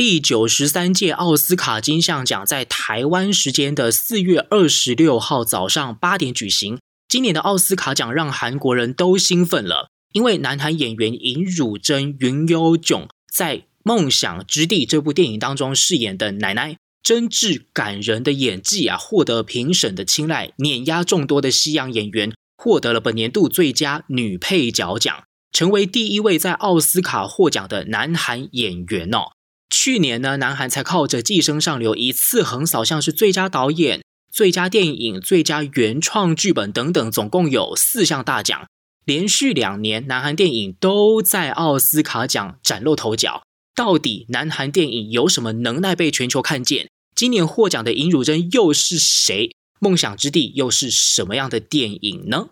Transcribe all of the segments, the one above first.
第九十三届奥斯卡金像奖在台湾时间的四月二十六号早上八点举行。今年的奥斯卡奖让韩国人都兴奋了，因为南韩演员尹汝贞、云悠炯在《梦想之地》这部电影当中饰演的奶奶，真挚感人的演技啊，获得评审的青睐，碾压众多的西洋演员，获得了本年度最佳女配角奖，成为第一位在奥斯卡获奖的南韩演员哦。去年呢，南韩才靠着《寄生上流》一次横扫，像是最佳导演。最佳电影、最佳原创剧本等等，总共有四项大奖。连续两年，南韩电影都在奥斯卡奖崭露头角。到底南韩电影有什么能耐被全球看见？今年获奖的尹汝贞又是谁？梦想之地又是什么样的电影呢？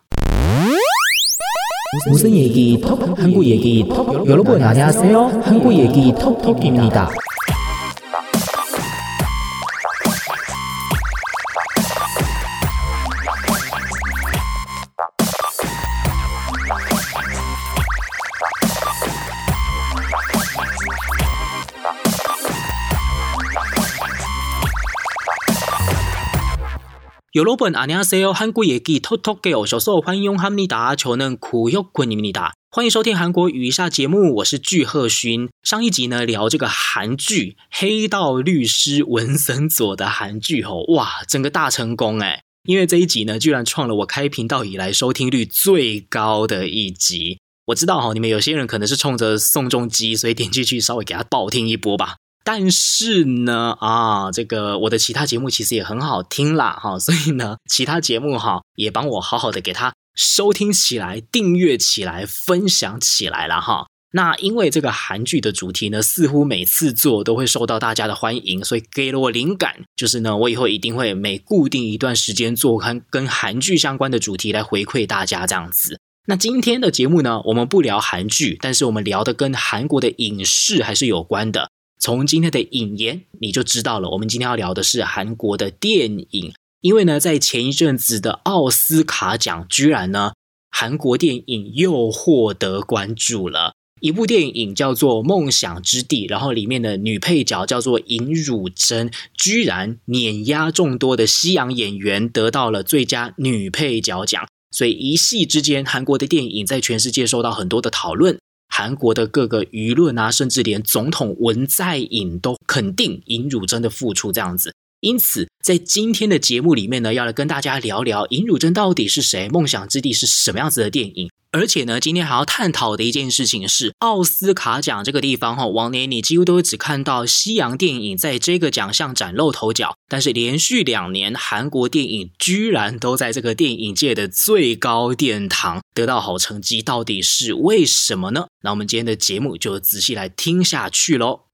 무슨 얘기 턱? 한국 얘기 턱? 여러분 안녕하세요. 한국 얘기 턱턱입니다. 本阿尼亚塞欧韩国野记偷偷给我小时候欢迎用哈密达求能苦又困你们达，欢迎收听韩国语一下节目，我是具赫勋。上一集呢聊这个韩剧《黑道律师文森佐》的韩剧吼，哇，整个大成功诶，因为这一集呢居然创了我开频道以来收听率最高的一集。我知道哈，你们有些人可能是冲着宋仲基，所以点进去稍微给他爆听一波吧。但是呢，啊，这个我的其他节目其实也很好听啦，哈，所以呢，其他节目哈也帮我好好的给他收听起来、订阅起来、分享起来了哈。那因为这个韩剧的主题呢，似乎每次做都会受到大家的欢迎，所以给了我灵感，就是呢，我以后一定会每固定一段时间做跟跟韩剧相关的主题来回馈大家这样子。那今天的节目呢，我们不聊韩剧，但是我们聊的跟韩国的影视还是有关的。从今天的引言你就知道了，我们今天要聊的是韩国的电影，因为呢，在前一阵子的奥斯卡奖，居然呢，韩国电影又获得关注了。一部电影叫做《梦想之地》，然后里面的女配角叫做尹汝贞，居然碾压众多的西洋演员，得到了最佳女配角奖。所以一夕之间，韩国的电影在全世界受到很多的讨论。韩国的各个舆论啊，甚至连总统文在寅都肯定尹汝贞的付出，这样子。因此，在今天的节目里面呢，要来跟大家聊聊尹汝贞到底是谁，《梦想之地》是什么样子的电影。而且呢，今天还要探讨的一件事情是，奥斯卡奖这个地方哈，往年你几乎都只看到西洋电影在这个奖项崭露头角，但是连续两年，韩国电影居然都在这个电影界的最高殿堂得到好成绩，到底是为什么呢？那我们今天的节目就仔细来听下去喽。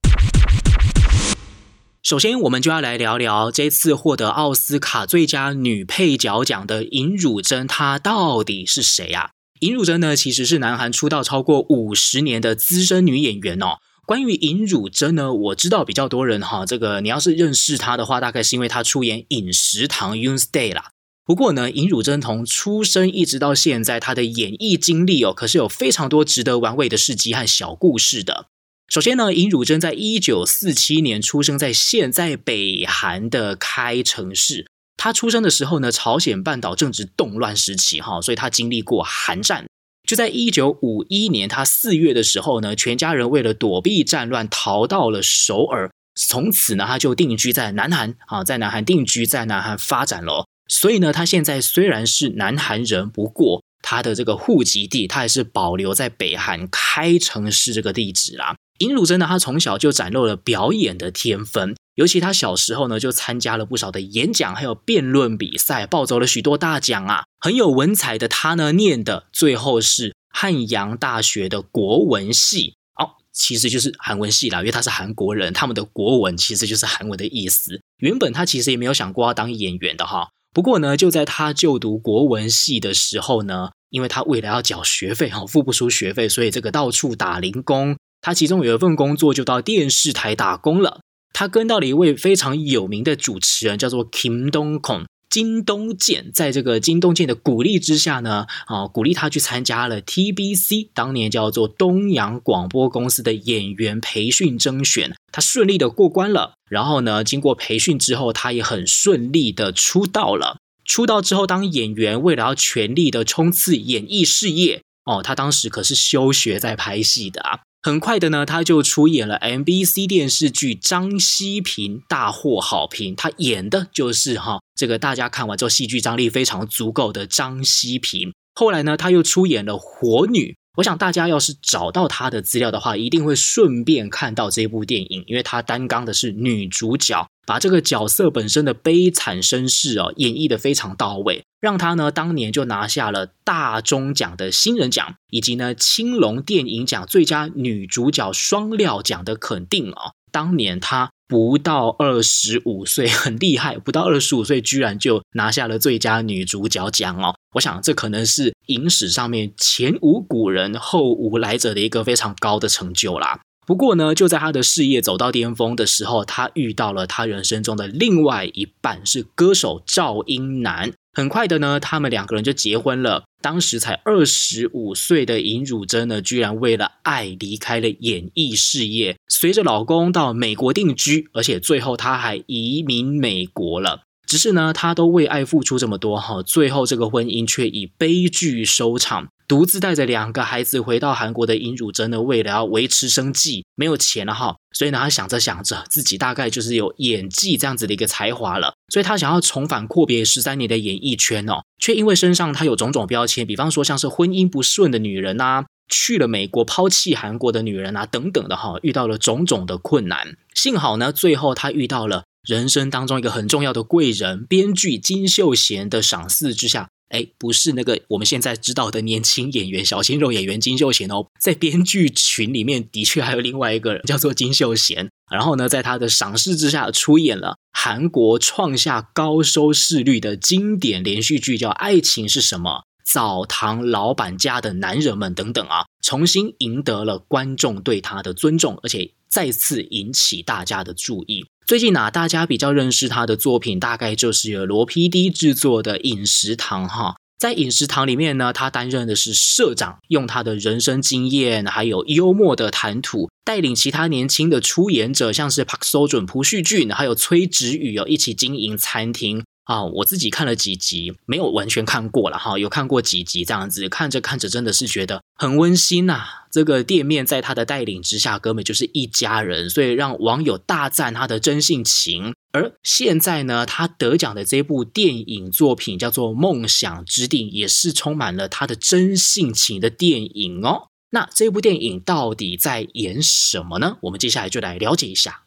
首先，我们就要来聊聊这次获得奥斯卡最佳女配角奖的尹汝贞，她到底是谁呀？尹汝贞呢，其实是南韩出道超过五十年的资深女演员哦。关于尹汝贞呢，我知道比较多人哈，这个你要是认识她的话，大概是因为她出演《饮食堂》Yoonstay 啦。不过呢，尹汝贞从出生一直到现在，她的演艺经历哦，可是有非常多值得玩味的事迹和小故事的。首先呢，尹汝贞在一九四七年出生在现在北韩的开城市。他出生的时候呢，朝鲜半岛正值动乱时期，哈，所以他经历过韩战。就在一九五一年，他四月的时候呢，全家人为了躲避战乱，逃到了首尔。从此呢，他就定居在南韩，啊，在南韩定居，在南韩发展了。所以呢，他现在虽然是南韩人，不过他的这个户籍地，他还是保留在北韩开城市这个地址啦。尹汝贞呢，他从小就展露了表演的天分，尤其他小时候呢，就参加了不少的演讲，还有辩论比赛，抱走了许多大奖啊。很有文采的他呢，念的最后是汉阳大学的国文系哦，其实就是韩文系啦，因为他是韩国人，他们的国文其实就是韩文的意思。原本他其实也没有想过要当演员的哈，不过呢，就在他就读国文系的时候呢，因为他为了要缴学费哈，付不出学费，所以这个到处打零工。他其中有一份工作就到电视台打工了。他跟到了一位非常有名的主持人，叫做 Kim Dong Kong。金东健，在这个金东健的鼓励之下呢，啊，鼓励他去参加了 TBC 当年叫做东阳广播公司的演员培训甄选，他顺利的过关了。然后呢，经过培训之后，他也很顺利的出道了。出道之后当演员，为了要全力的冲刺演艺事业，哦，他当时可是休学在拍戏的啊。很快的呢，他就出演了 MBC 电视剧《张西平》，大获好评。他演的就是哈，这个大家看完之后戏剧张力非常足够的张西平。后来呢，他又出演了《火女》。我想大家要是找到他的资料的话，一定会顺便看到这部电影，因为他担纲的是女主角，把这个角色本身的悲惨身世啊演绎得非常到位，让他呢当年就拿下了大钟奖的新人奖，以及呢青龙电影奖最佳女主角双料奖的肯定哦。当年他不到二十五岁，很厉害，不到二十五岁居然就拿下了最佳女主角奖哦。我想这可能是影史上面前无古人后无来者的一个非常高的成就啦。不过呢，就在他的事业走到巅峰的时候，他遇到了他人生中的另外一半，是歌手赵英男。很快的呢，他们两个人就结婚了。当时才二十五岁的尹汝贞呢，居然为了爱离开了演艺事业，随着老公到美国定居，而且最后她还移民美国了。只是呢，她都为爱付出这么多哈，最后这个婚姻却以悲剧收场。独自带着两个孩子回到韩国的尹汝贞呢，为了要维持生计，没有钱了哈，所以呢，她想着想着，自己大概就是有演技这样子的一个才华了，所以她想要重返阔别十三年的演艺圈哦，却因为身上她有种种标签，比方说像是婚姻不顺的女人啊，去了美国抛弃韩国的女人啊等等的哈，遇到了种种的困难。幸好呢，最后她遇到了人生当中一个很重要的贵人，编剧金秀贤的赏识之下。哎，不是那个我们现在知道的年轻演员小鲜肉演员金秀贤哦，在编剧群里面的确还有另外一个人叫做金秀贤。然后呢，在他的赏识之下，出演了韩国创下高收视率的经典连续剧，叫《爱情是什么》、《澡堂老板家的男人们》等等啊，重新赢得了观众对他的尊重，而且再次引起大家的注意。最近啊，大家比较认识他的作品，大概就是由罗 PD 制作的《饮食堂》哈。在《饮食堂》里面呢，他担任的是社长，用他的人生经验还有幽默的谈吐，带领其他年轻的出演者，像是朴收准、朴叙俊，还有崔植宇哦，一起经营餐厅。啊，我自己看了几集，没有完全看过了哈，有看过几集这样子，看着看着真的是觉得很温馨呐。这个店面在他的带领之下，根本就是一家人，所以让网友大赞他的真性情。而现在呢，他得奖的这部电影作品叫做《梦想之地》，也是充满了他的真性情的电影哦。那这部电影到底在演什么呢？我们接下来就来了解一下。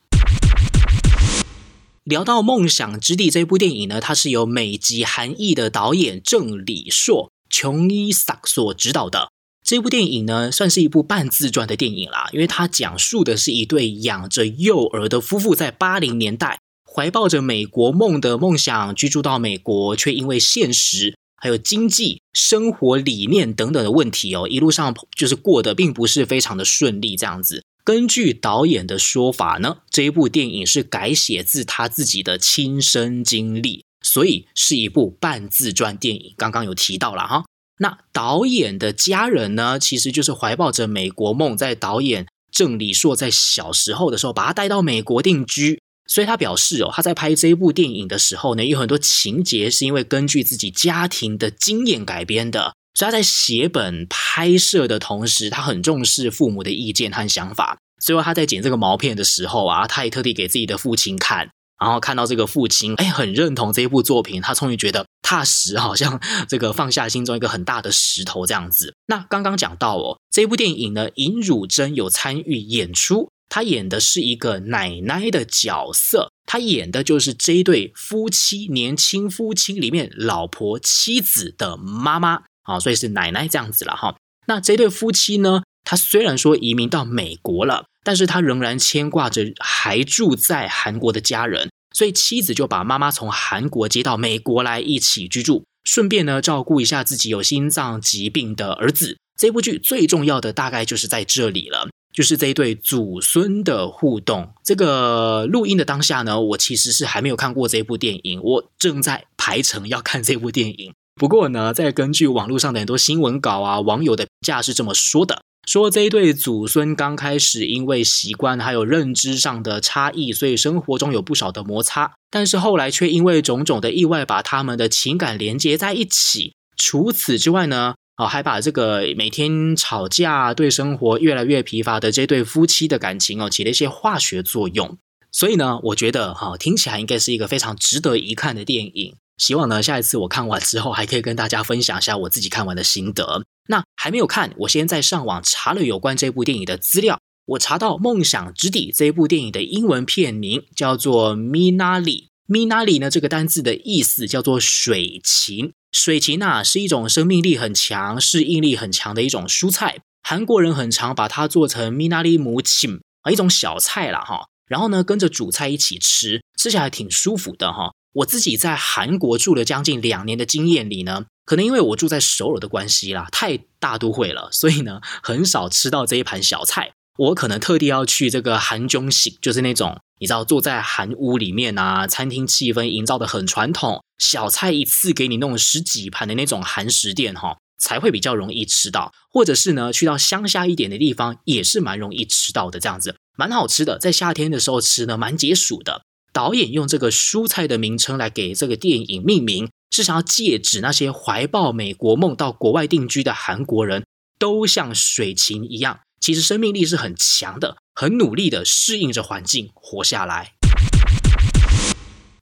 聊到《梦想之地》这部电影呢，它是由美籍韩裔的导演郑李硕琼伊萨所执导的。这部电影呢，算是一部半自传的电影啦，因为它讲述的是一对养着幼儿的夫妇在八零年代怀抱着美国梦的梦想居住到美国，却因为现实还有经济、生活理念等等的问题哦，一路上就是过得并不是非常的顺利这样子。根据导演的说法呢，这一部电影是改写自他自己的亲身经历，所以是一部半自传电影。刚刚有提到了哈，那导演的家人呢，其实就是怀抱着美国梦，在导演郑李硕在小时候的时候，把他带到美国定居。所以他表示哦，他在拍这一部电影的时候呢，有很多情节是因为根据自己家庭的经验改编的。所以他在写本拍摄的同时，他很重视父母的意见和想法。最后他在剪这个毛片的时候啊，他也特地给自己的父亲看，然后看到这个父亲哎，很认同这一部作品，他终于觉得踏实，好像这个放下心中一个很大的石头这样子。那刚刚讲到哦，这部电影呢，尹汝贞有参与演出，她演的是一个奶奶的角色，她演的就是这一对夫妻年轻夫妻里面老婆妻子的妈妈。啊，所以是奶奶这样子了哈。那这对夫妻呢，他虽然说移民到美国了，但是他仍然牵挂着还住在韩国的家人，所以妻子就把妈妈从韩国接到美国来一起居住，顺便呢照顾一下自己有心脏疾病的儿子。这部剧最重要的大概就是在这里了。就是这一对祖孙的互动。这个录音的当下呢，我其实是还没有看过这部电影，我正在排程要看这部电影。不过呢，再根据网络上的很多新闻稿啊，网友的评价是这么说的：说这一对祖孙刚开始因为习惯还有认知上的差异，所以生活中有不少的摩擦，但是后来却因为种种的意外，把他们的情感连接在一起。除此之外呢，哦，还把这个每天吵架、对生活越来越疲乏的这对夫妻的感情哦，起了一些化学作用。所以呢，我觉得哈，听起来应该是一个非常值得一看的电影。希望呢，下一次我看完之后，还可以跟大家分享一下我自己看完的心得。那还没有看，我先在上网查了有关这部电影的资料。我查到《梦想之地》这部电影的英文片名叫做 Minari。Minari 呢，这个单字的意思叫做水芹。水芹啊，是一种生命力很强、适应力很强的一种蔬菜。韩国人很常把它做成 Minari 무침啊，一种小菜啦哈。然后呢，跟着主菜一起吃，吃起来挺舒服的哈。我自己在韩国住了将近两年的经验里呢，可能因为我住在首尔的关系啦，太大都会了，所以呢，很少吃到这一盘小菜。我可能特地要去这个韩中喜，就是那种你知道坐在韩屋里面啊，餐厅气氛营造得很传统，小菜一次给你弄十几盘的那种韩食店哈，才会比较容易吃到。或者是呢，去到乡下一点的地方，也是蛮容易吃到的，这样子蛮好吃的，在夏天的时候吃呢，蛮解暑的。导演用这个蔬菜的名称来给这个电影命名，是想要借指那些怀抱美国梦到国外定居的韩国人，都像水芹一样。其实生命力是很强的，很努力的适应着环境活下来。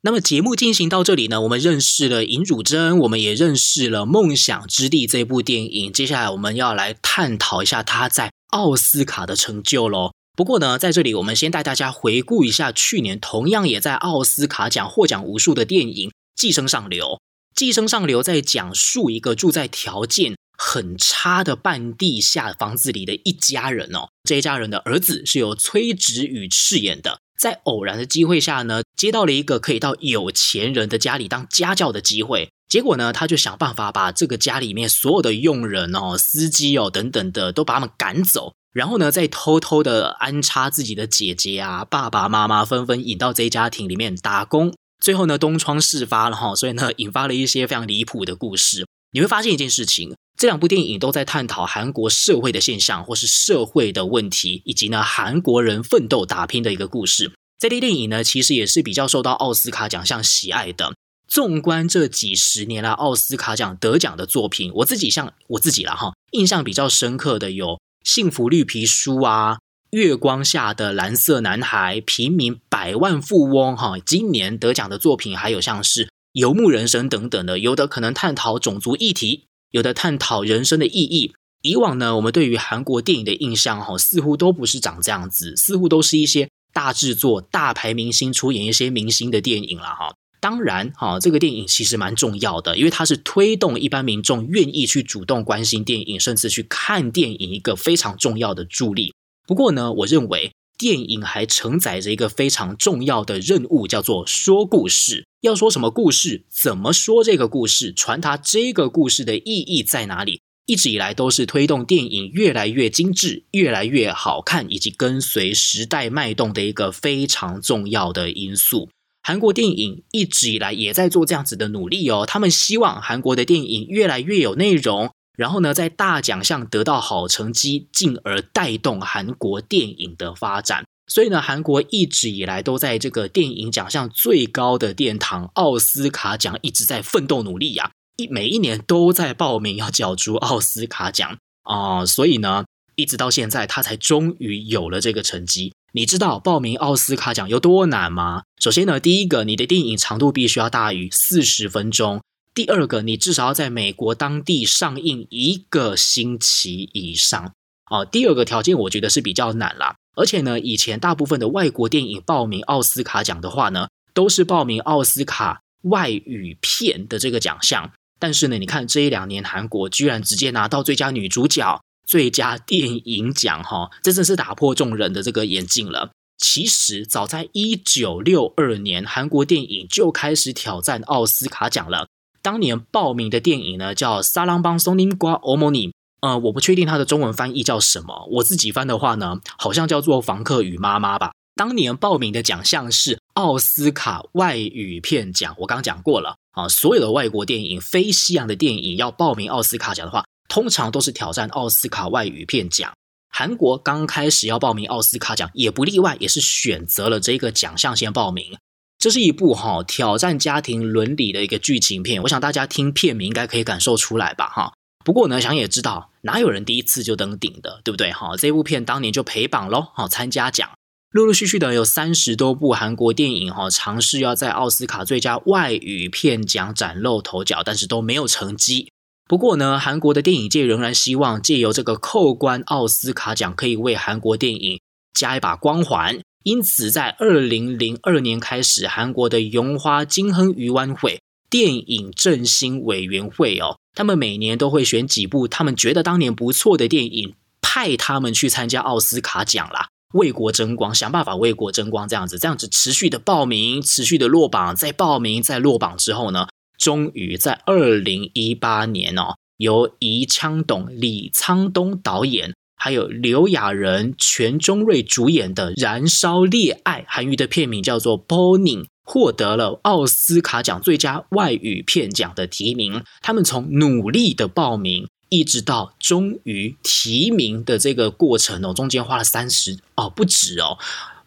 那么节目进行到这里呢，我们认识了尹汝贞，我们也认识了《梦想之地》这部电影。接下来我们要来探讨一下他在奥斯卡的成就喽。不过呢，在这里我们先带大家回顾一下去年同样也在奥斯卡奖获奖无数的电影《寄生上流》。《寄生上流》在讲述一个住在条件很差的半地下房子里的一家人哦，这一家人的儿子是由崔植宇饰演的，在偶然的机会下呢，接到了一个可以到有钱人的家里当家教的机会，结果呢，他就想办法把这个家里面所有的佣人哦、司机哦等等的都把他们赶走，然后呢，再偷偷的安插自己的姐姐啊、爸爸妈妈纷纷引到这一家庭里面打工，最后呢，东窗事发了哈，所以呢，引发了一些非常离谱的故事。你会发现一件事情。这两部电影都在探讨韩国社会的现象，或是社会的问题，以及呢韩国人奋斗打拼的一个故事。这类电影呢，其实也是比较受到奥斯卡奖项喜爱的。纵观这几十年来奥斯卡奖得奖的作品，我自己像我自己啦哈，印象比较深刻的有《幸福绿皮书》啊，《月光下的蓝色男孩》、《平民百万富翁》哈。今年得奖的作品还有像是《游牧人生》等等的，有的可能探讨种族议题。有的探讨人生的意义。以往呢，我们对于韩国电影的印象，哈，似乎都不是长这样子，似乎都是一些大制作、大牌明星出演一些明星的电影了，哈。当然，哈，这个电影其实蛮重要的，因为它是推动一般民众愿意去主动关心电影，甚至去看电影一个非常重要的助力。不过呢，我认为。电影还承载着一个非常重要的任务，叫做说故事。要说什么故事？怎么说这个故事？传达这个故事的意义在哪里？一直以来都是推动电影越来越精致、越来越好看，以及跟随时代脉动的一个非常重要的因素。韩国电影一直以来也在做这样子的努力哦。他们希望韩国的电影越来越有内容。然后呢，在大奖项得到好成绩，进而带动韩国电影的发展。所以呢，韩国一直以来都在这个电影奖项最高的殿堂奥斯卡奖一直在奋斗努力呀，一每一年都在报名要角逐奥斯卡奖啊，所以呢，一直到现在他才终于有了这个成绩。你知道报名奥斯卡奖有多难吗？首先呢，第一个，你的电影长度必须要大于四十分钟。第二个，你至少要在美国当地上映一个星期以上。哦，第二个条件我觉得是比较难啦。而且呢，以前大部分的外国电影报名奥斯卡奖的话呢，都是报名奥斯卡外语片的这个奖项。但是呢，你看这一两年韩国居然直接拿到最佳女主角、最佳电影奖，哈，这真是打破众人的这个眼镜了。其实早在一九六二年，韩国电影就开始挑战奥斯卡奖了。当年报名的电影呢，叫《撒浪帮松林瓜欧莫尼》，呃，我不确定它的中文翻译叫什么，我自己翻的话呢，好像叫做《房客与妈妈》吧。当年报名的奖项是奥斯卡外语片奖，我刚讲过了啊，所有的外国电影、非西洋的电影要报名奥斯卡奖的话，通常都是挑战奥斯卡外语片奖。韩国刚开始要报名奥斯卡奖，也不例外，也是选择了这个奖项先报名。这是一部哈挑战家庭伦理的一个剧情片，我想大家听片名应该可以感受出来吧哈。不过呢，想也知道，哪有人第一次就登顶的，对不对哈？这部片当年就陪榜喽，哈，参加奖，陆陆续续的有三十多部韩国电影哈，尝试要在奥斯卡最佳外语片奖崭露头角，但是都没有成绩。不过呢，韩国的电影界仍然希望借由这个扣关奥斯卡奖，可以为韩国电影加一把光环。因此，在二零零二年开始，韩国的永花金亨鱼湾会电影振兴委员会哦，他们每年都会选几部他们觉得当年不错的电影，派他们去参加奥斯卡奖啦，为国争光，想办法为国争光，这样子，这样子持续的报名，持续的落榜，在报名，在落榜之后呢，终于在二零一八年哦，由宜昌董、李沧东导演。还有刘亚仁、全中瑞主演的《燃烧烈爱》，韩语的片名叫做《Burning》，获得了奥斯卡奖最佳外语片奖的提名。他们从努力的报名，一直到终于提名的这个过程哦，中间花了三十哦，不止哦，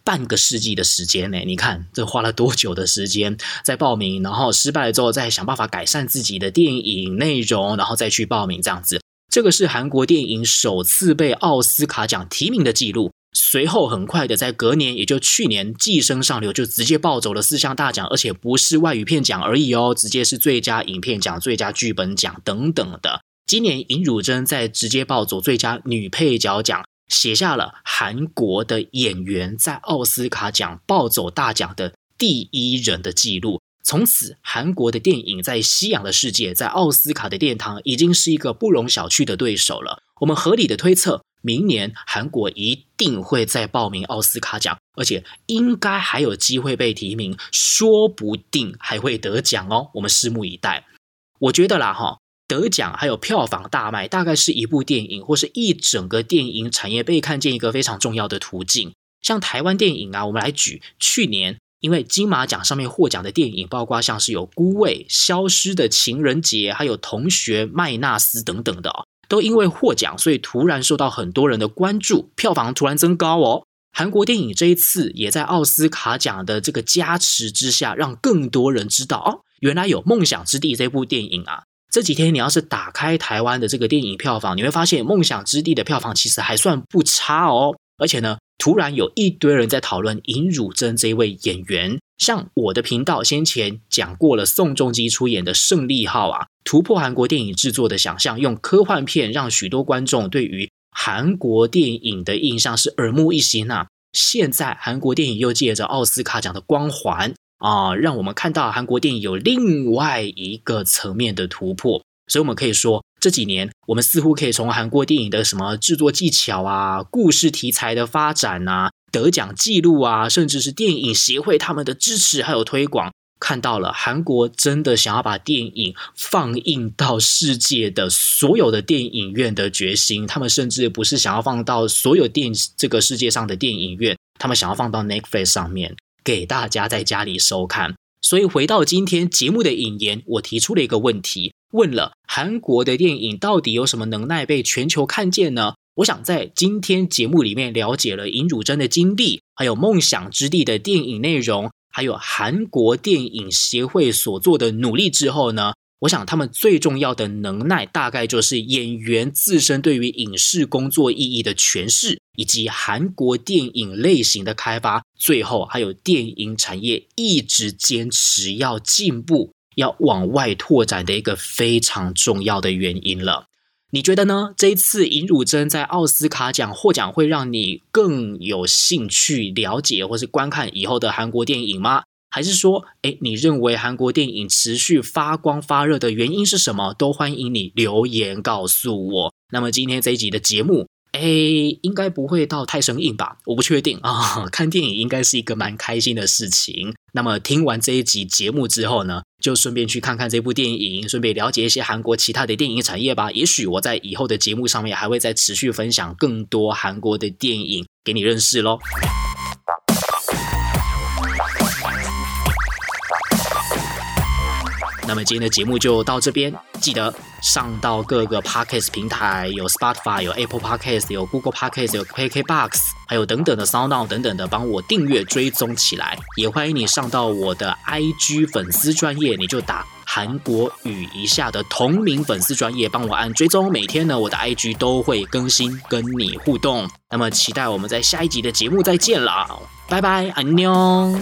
半个世纪的时间呢。你看这花了多久的时间在报名，然后失败了之后再想办法改善自己的电影内容，然后再去报名这样子。这个是韩国电影首次被奥斯卡奖提名的记录。随后很快的，在隔年，也就去年，《寄生上流》就直接抱走了四项大奖，而且不是外语片奖而已哦，直接是最佳影片奖、最佳剧本奖等等的。今年尹汝贞在直接抱走最佳女配角奖，写下了韩国的演员在奥斯卡奖暴走大奖的第一人的记录。从此，韩国的电影在西洋的世界，在奥斯卡的殿堂，已经是一个不容小觑的对手了。我们合理的推测，明年韩国一定会再报名奥斯卡奖，而且应该还有机会被提名，说不定还会得奖哦。我们拭目以待。我觉得啦，哈，得奖还有票房大卖，大概是一部电影或是一整个电影产业被看见一个非常重要的途径。像台湾电影啊，我们来举去年。因为金马奖上面获奖的电影，包括像是有《孤味》、《消失的情人节》，还有《同学麦纳斯》等等的，都因为获奖，所以突然受到很多人的关注，票房突然增高哦。韩国电影这一次也在奥斯卡奖的这个加持之下，让更多人知道哦，原来有《梦想之地》这部电影啊。这几天你要是打开台湾的这个电影票房，你会发现《梦想之地》的票房其实还算不差哦，而且呢。突然有一堆人在讨论尹汝贞这位演员，像我的频道先前讲过了，宋仲基出演的《胜利号》啊，突破韩国电影制作的想象，用科幻片让许多观众对于韩国电影的印象是耳目一新啊。现在韩国电影又借着奥斯卡奖的光环啊，让我们看到韩国电影有另外一个层面的突破，所以我们可以说。这几年，我们似乎可以从韩国电影的什么制作技巧啊、故事题材的发展啊、得奖记录啊，甚至是电影协会他们的支持还有推广，看到了韩国真的想要把电影放映到世界的所有的电影院的决心。他们甚至不是想要放到所有电这个世界上的电影院，他们想要放到 Netflix 上面给大家在家里收看。所以回到今天节目的引言，我提出了一个问题。问了韩国的电影到底有什么能耐被全球看见呢？我想在今天节目里面了解了尹汝贞的经历，还有《梦想之地》的电影内容，还有韩国电影协会所做的努力之后呢，我想他们最重要的能耐大概就是演员自身对于影视工作意义的诠释，以及韩国电影类型的开发，最后还有电影产业一直坚持要进步。要往外拓展的一个非常重要的原因了，你觉得呢？这一次尹汝贞在奥斯卡奖获奖，会让你更有兴趣了解或是观看以后的韩国电影吗？还是说，诶，你认为韩国电影持续发光发热的原因是什么？都欢迎你留言告诉我。那么今天这一集的节目。哎，应该不会到太生硬吧？我不确定啊。看电影应该是一个蛮开心的事情。那么听完这一集节目之后呢，就顺便去看看这部电影，顺便了解一些韩国其他的电影产业吧。也许我在以后的节目上面还会再持续分享更多韩国的电影给你认识喽。那么今天的节目就到这边，记得上到各个 Podcast 平台，有 Spotify，有 Apple Podcast，有 Google Podcast，有 KKBox，还有等等的 Sound 等等的，帮我订阅追踪起来。也欢迎你上到我的 IG 粉丝专业，你就打韩国语一下的同名粉丝专业，帮我按追踪。每天呢，我的 IG 都会更新，跟你互动。那么期待我们在下一集的节目再见了，拜拜，安妞。